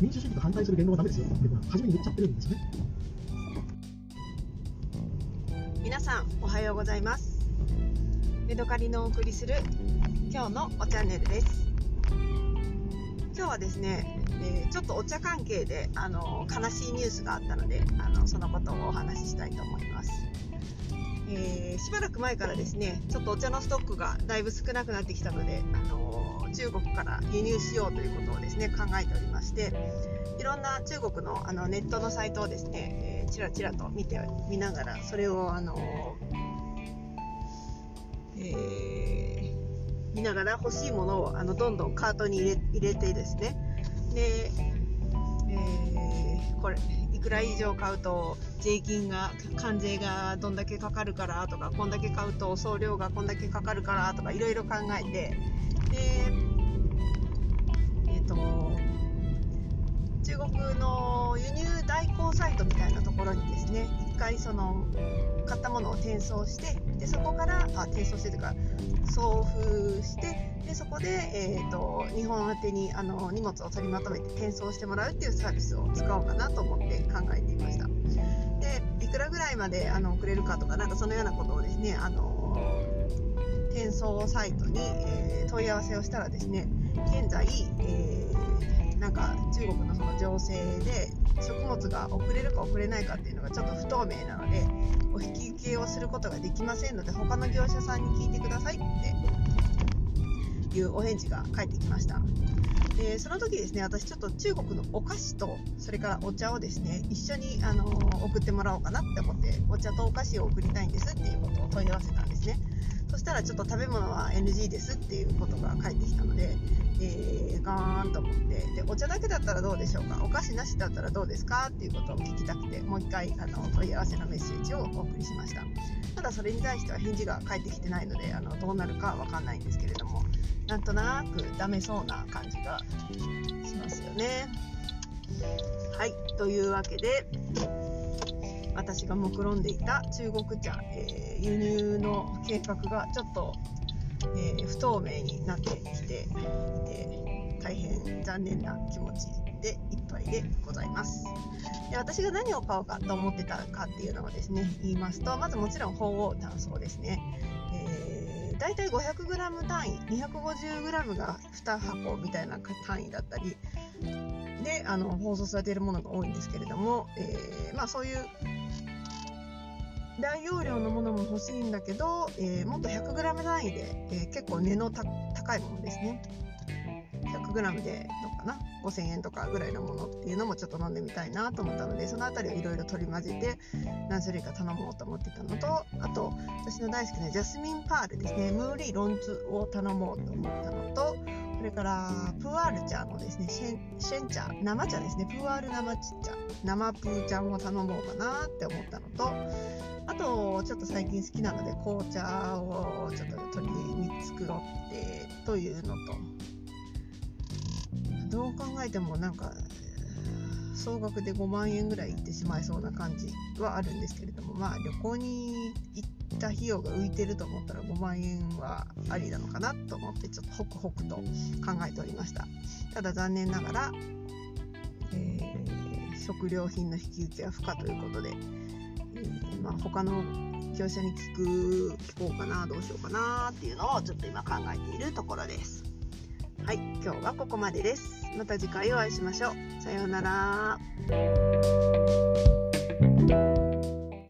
民主主義と反対する言論はダメですよ。っていうのは初めに言っちゃってるんですよね。皆さんおはようございます。メドカリのお送りする今日のおチャンネルです。今日はですね、えーちょっとお茶関係であの悲しいニュースがあったのであのそのことをお話ししたいと思います、えーしばらく前からですねちょっとお茶のストックがだいぶ少なくなってきたのであの中国から輸入しようということをですね考えておりましていろんな中国のあのネットのサイトをですね、えー、ちらちらと見て見ながらそれをあの、えー見ながら欲しいものをあのどんどんカートに入れ入れてですね。で、えーこれいくら以上買うと税金が関税がどんだけかかるからとかこんだけ買うと送料がこんだけかかるからとかいろいろ考えて。でえっ、と中国の輸入代行サイトみたいなところにですね一回その買ったものを転送してでそこからあ転送してというか送付してでそこで、えー、と日本宛てにあの荷物を取りまとめて転送してもらうっていうサービスを使おうかなと思って考えていました。でいくらぐらいまであの送れるかとかなんかそのようなことをですねあの転送サイトに、えー問い合わせをしたらですね現在、えーなんか中国のその情勢で食物が送れるか送れないかっていうのがちょっと不透明なのでお引き受けをすることができませんので他の業者さんに聞いてくださいっていうお返事が返ってきました。でその時ですね私ちょっと中国のお菓子とそれからお茶をですね一緒にあの送ってもらおうかなって思ってお茶とお菓子を送りたいんですっていうことを問い合わせたんですね。たらちょっと食べ物は NG ですっていうことが返ってきたので、えー、ガーンと思って。でお茶だけだったらどうでしょうか？お菓子なしだったらどうですか？っていうことを聞きたくてもう一回あの問い合わせのメッセージをお送りしました。ただそれに対しては返事が返ってきてないのであのどうなるかは分かんないんですけれどもなんとなくダメそうな感じがしますよね。はい。というわけで私が目論んでいた中国茶、えー輸入の計画がちょっと、えー不透明になってきていて大変残念な気持ちでいっぱいでございます。で私が何を買おうかと思ってたかっていうのをですね言いますとまずもちろん鳳凰炭素ですね、えー、大体 500g 単位 250g が2箱みたいな単位だったりであの放送されているものが多いんですけれども、えーまあ、そういう大容量のものも欲しいんだけど、えーもっと 100g 単位で、えー結構値の高いものですね。100g でどうかな？5000円とかぐらいのものっていうのもちょっと飲んでみたいなと思ったのでその辺りをいろいろ取り混ぜて何種類か頼もうと思ってたのとあと私の大好きなジャスミンパールですね。ムーリーロンツを頼もうと思ったのとそれからプーアール茶のですねシェンシェン茶生茶ですね。プーアール生茶。生プーちゃんを頼もうかなって思ったのとあとちょっと最近好きなので紅茶をちょっと取りに作ってというのと。どう考えてもなんか総額で5万円ぐらいいってしまいそうな感じはあるんですけれどもまあ旅行に行ってった費用が浮いてると思ったら5万円はありなのかなと思ってちょっとホクホクと考えておりました。ただ残念ながら、えー食料品の引き受けは不可ということで、えーまあ、他の業者に聞く聞こうかなどうしようかなっていうのをちょっと今考えているところです。はい今日はここまでです。また次回お会いしましょう。さようなら。